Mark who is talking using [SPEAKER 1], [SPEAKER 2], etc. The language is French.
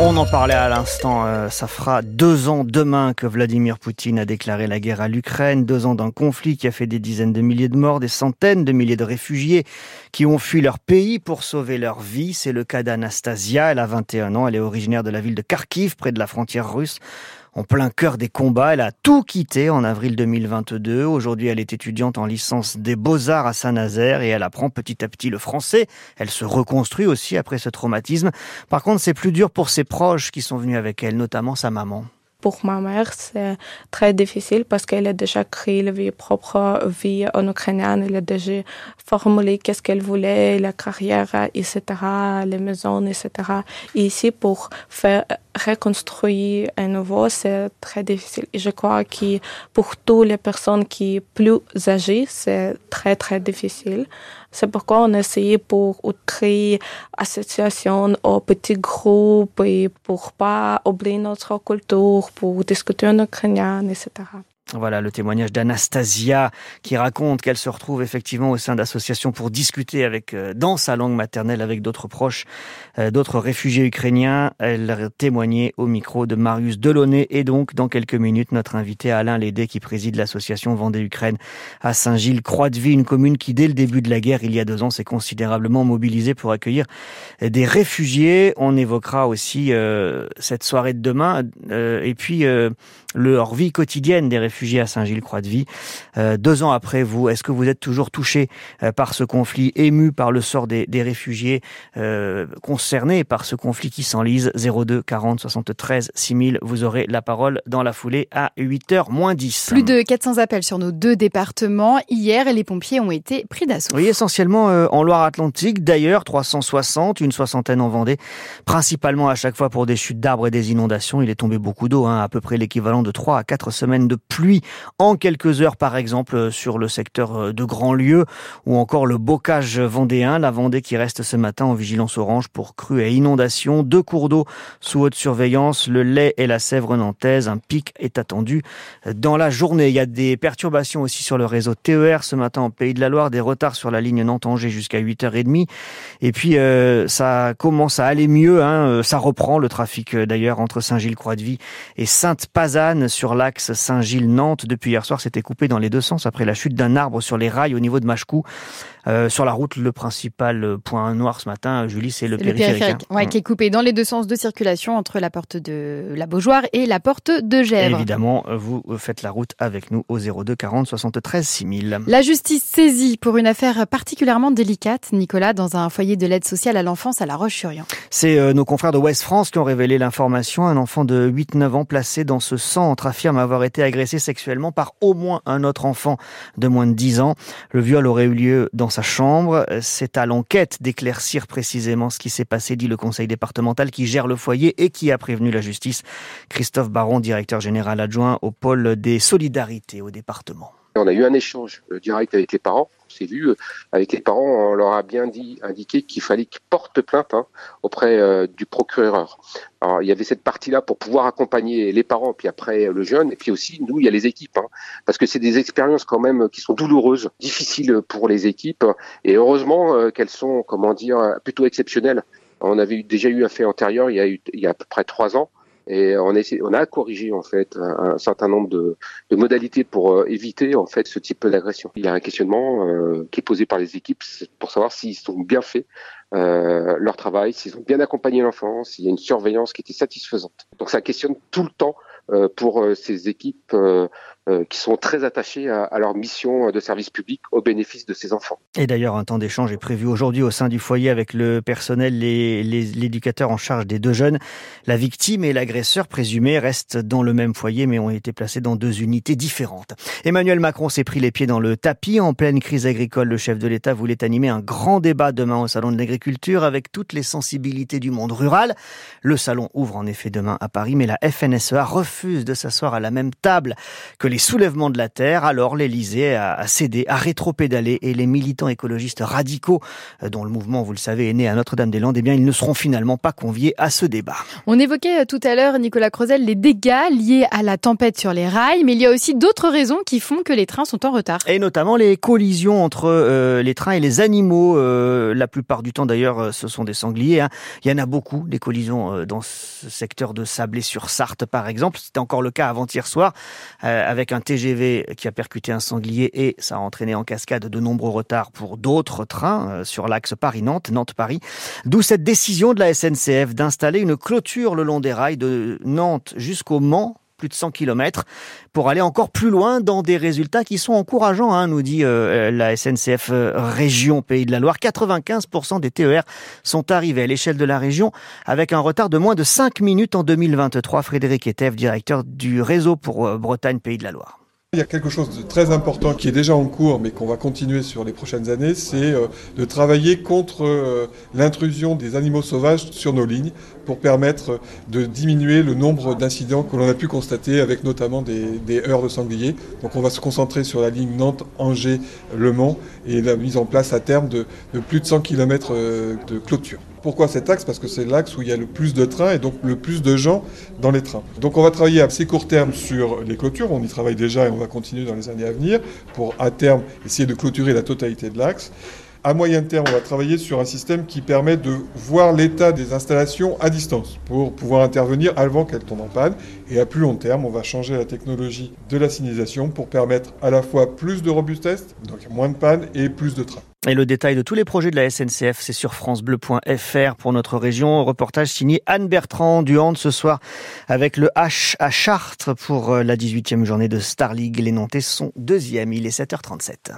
[SPEAKER 1] On en parlait à l'instant, euh, ça fera deux ans demain que Vladimir Poutine a déclaré la guerre à l'Ukraine, deux ans d'un conflit qui a fait des dizaines de milliers de morts, des centaines de milliers de réfugiés qui ont fui leur pays pour sauver leur vie. C'est le cas d'Anastasia, elle a 21 ans, elle est originaire de la ville de Kharkiv, près de la frontière russe en plein cœur des combats. Elle a tout quitté en avril 2022. Aujourd'hui, elle est étudiante en licence des beaux-arts à Saint-Nazaire et elle apprend petit à petit le français. Elle se reconstruit aussi après ce traumatisme. Par contre, c'est plus dur pour ses proches qui sont venus avec elle, notamment sa maman
[SPEAKER 2] pour ma mère, c'est très difficile parce qu'elle a déjà créé la vie propre vie en ukrainienne. Elle a déjà formulé qu'est-ce qu'elle voulait, la carrière, etc., les maisons, etc. Et ici, pour faire reconstruire à nouveau, c'est très difficile. Et je crois que pour toutes les personnes qui plus âgées, c'est très, très difficile. C'est pourquoi on a pour créer association aux petits groupes et pour pas oublier notre culture, pour discuter en ukrainien, etc.
[SPEAKER 1] Voilà le témoignage d'Anastasia qui raconte qu'elle se retrouve effectivement au sein d'associations pour discuter avec euh, dans sa langue maternelle avec d'autres proches, euh, d'autres réfugiés ukrainiens. Elle a témoigné au micro de Marius Delaunay et donc dans quelques minutes notre invité Alain Lédé qui préside l'association Vendée Ukraine à Saint-Gilles Croix-de-Vie, une commune qui dès le début de la guerre il y a deux ans s'est considérablement mobilisée pour accueillir des réfugiés. On évoquera aussi euh, cette soirée de demain et puis leur vie quotidienne des réfugiés à Saint-Gilles-Croix-de-Vie. Euh, deux ans après vous, est-ce que vous êtes toujours touché euh, par ce conflit, ému par le sort des, des réfugiés euh, concernés par ce conflit qui s'enlise? 02 40 73 6000 Vous aurez la parole dans la foulée à 8h moins 10.
[SPEAKER 3] Plus de 400 appels sur nos deux départements. Hier, les pompiers ont été pris d'assaut.
[SPEAKER 1] Oui, essentiellement euh, en Loire-Atlantique. D'ailleurs, 360, une soixantaine en Vendée. Principalement à chaque fois pour des chutes d'arbres et des inondations. Il est tombé beaucoup d'eau, hein, à peu près l'équivalent de 3 à 4 semaines de pluie en quelques heures, par exemple, euh, sur le secteur euh, de Grandlieu ou encore le bocage vendéen, la Vendée qui reste ce matin en vigilance orange pour crues et inondations. Deux cours d'eau sous haute surveillance, le lait et la Sèvre nantaise. Un pic est attendu dans la journée. Il y a des perturbations aussi sur le réseau TER ce matin en Pays de la Loire, des retards sur la ligne Nantes-Angers jusqu'à 8h30. Et puis, euh, ça commence à aller mieux. Hein. Ça reprend le trafic d'ailleurs entre Saint-Gilles-Croix-de-Vie et Sainte-Pazanne sur l'axe Saint-Gilles-Nantes. Depuis hier soir, c'était coupé dans les deux sens après la chute d'un arbre sur les rails au niveau de Machecou. Euh, sur la route, le principal point noir ce matin, Julie, c'est le, périphérique.
[SPEAKER 3] Hein. Ouais, qui est coupé dans les deux sens de circulation entre la porte de la Beaujoire et la porte de Gèvres.
[SPEAKER 1] évidemment, vous faites la route avec nous au 02 40 73 6000.
[SPEAKER 3] La justice saisie pour une affaire particulièrement délicate, Nicolas, dans un foyer de l'aide sociale à l'enfance à La Roche-sur-Yon.
[SPEAKER 1] C'est euh, nos confrères de West France qui ont révélé l'information. Un enfant de 8-9 ans placé dans ce centre affirme avoir été agressé sexuellement par au moins un autre enfant de moins de 10 ans. Le viol aurait eu lieu dans sa chambre. C'est à l'enquête d'éclaircir précisément ce qui s'est passé, dit le conseil départemental qui gère le foyer et qui a prévenu la justice. Christophe Baron, directeur général adjoint au pôle des solidarités au département.
[SPEAKER 4] On a eu un échange euh, direct avec les parents. S'est vu euh, avec les parents. On leur a bien dit, indiqué qu'il fallait qu'ils portent plainte hein, auprès euh, du procureur. Alors, il y avait cette partie-là pour pouvoir accompagner les parents, puis après le jeune, et puis aussi nous, il y a les équipes, hein, parce que c'est des expériences quand même qui sont douloureuses, difficiles pour les équipes, et heureusement qu'elles sont, comment dire, plutôt exceptionnelles. On avait déjà eu un fait antérieur il y a à peu près trois ans et on a, on a corrigé en fait un, certain nombre de, de modalités pour euh, éviter en fait ce type d'agression. Il y a un questionnement euh, qui est posé par les équipes pour savoir s'ils sont bien faits euh, leur travail, s'ils ont bien accompagné l'enfant, s'il y a une surveillance qui était satisfaisante. Donc ça questionne tout le temps euh, pour euh, ces équipes euh, qui sont très attachés à, à, leur mission de service public au bénéfice de ces enfants.
[SPEAKER 1] Et d'ailleurs, un temps d'échange est prévu aujourd'hui au sein du foyer avec le personnel et l'éducateur en charge des deux jeunes. La victime et l'agresseur présumé restent dans le même foyer mais ont été placés dans deux unités différentes. Emmanuel Macron s'est pris les pieds dans le tapis. En pleine crise agricole, le chef de l'État voulait animer un grand débat demain au Salon de l'Agriculture avec toutes les sensibilités du monde rural. Le salon ouvre en effet demain à Paris, mais la FNSEA refuse de s'asseoir à la même table que les les soulèvements de la terre. Alors l'Elysée a, cédé, a rétro-pédalé et les militants écologistes radicaux, euh, dont le mouvement, vous le savez, est né à Notre-Dame-des-Landes, eh bien, ils ne seront finalement pas conviés à ce débat.
[SPEAKER 3] On évoquait euh, tout à l'heure, Nicolas Crozel, les dégâts liés à la tempête sur les rails, mais il y a aussi d'autres raisons qui font que les trains sont en retard.
[SPEAKER 1] Et notamment les collisions entre euh, les trains et les animaux. la plupart du temps, d'ailleurs, ce sont des sangliers. Hein. Il y en a beaucoup, des collisions dans ce secteur de Sablé-sur-Sarthe, par exemple. C'était encore le cas avant-hier soir, avec un TGV qui a percuté un sanglier et ça a entraîné en cascade de nombreux retards pour d'autres trains sur l'axe Paris-Nantes, Nantes-Paris. D'où cette décision de la SNCF d'installer une clôture le long des rails de Nantes jusqu'au Mans plus de 100 km pour aller encore plus loin dans des résultats qui sont encourageants, hein, nous dit euh, la SNCF euh, Région Pays de la Loire. 95% des TER sont arrivés à l'échelle de la région avec un retard de moins de 5 minutes en 2023. Frédéric Etef, directeur du réseau pour euh, Bretagne Pays de la Loire.
[SPEAKER 5] Il y a quelque chose de très important qui est déjà en cours, mais qu'on va continuer sur les prochaines années, c'est euh, de travailler contre euh, l'intrusion des animaux sauvages sur nos lignes pour permettre de diminuer le nombre d'incidents que l'on a pu constater avec notamment des, heures de sangliers. Donc on va se concentrer sur la ligne Nantes-Angers-Le Mans et la mise en place à terme de, de plus de 100 km euh, de clôture. Pourquoi cet axe? Parce que c'est l'axe où il y a le plus de trains et donc le plus de gens dans les trains. Donc on va travailler à assez court terme sur les clôtures, on y travaille déjà et on va continuer dans les années à venir pour à terme essayer de clôturer la totalité de l'axe. À moyen terme, on va travailler sur un système qui permet de voir l'état des installations à distance pour pouvoir intervenir avant qu'elles tombent en panne. Et à plus long terme, on va changer la technologie de la signalisation pour permettre à la fois plus de robustesse, donc moins de panne et plus de trains.
[SPEAKER 1] Et le détail de tous les projets de la SNCF, c'est sur francebleu.fr pour notre région. Reportage signé Anne Bertrand du Hand ce soir avec le H à Chartres pour la 18e journée de Star League. Les Nantais sont deuxième. Il est 7h37.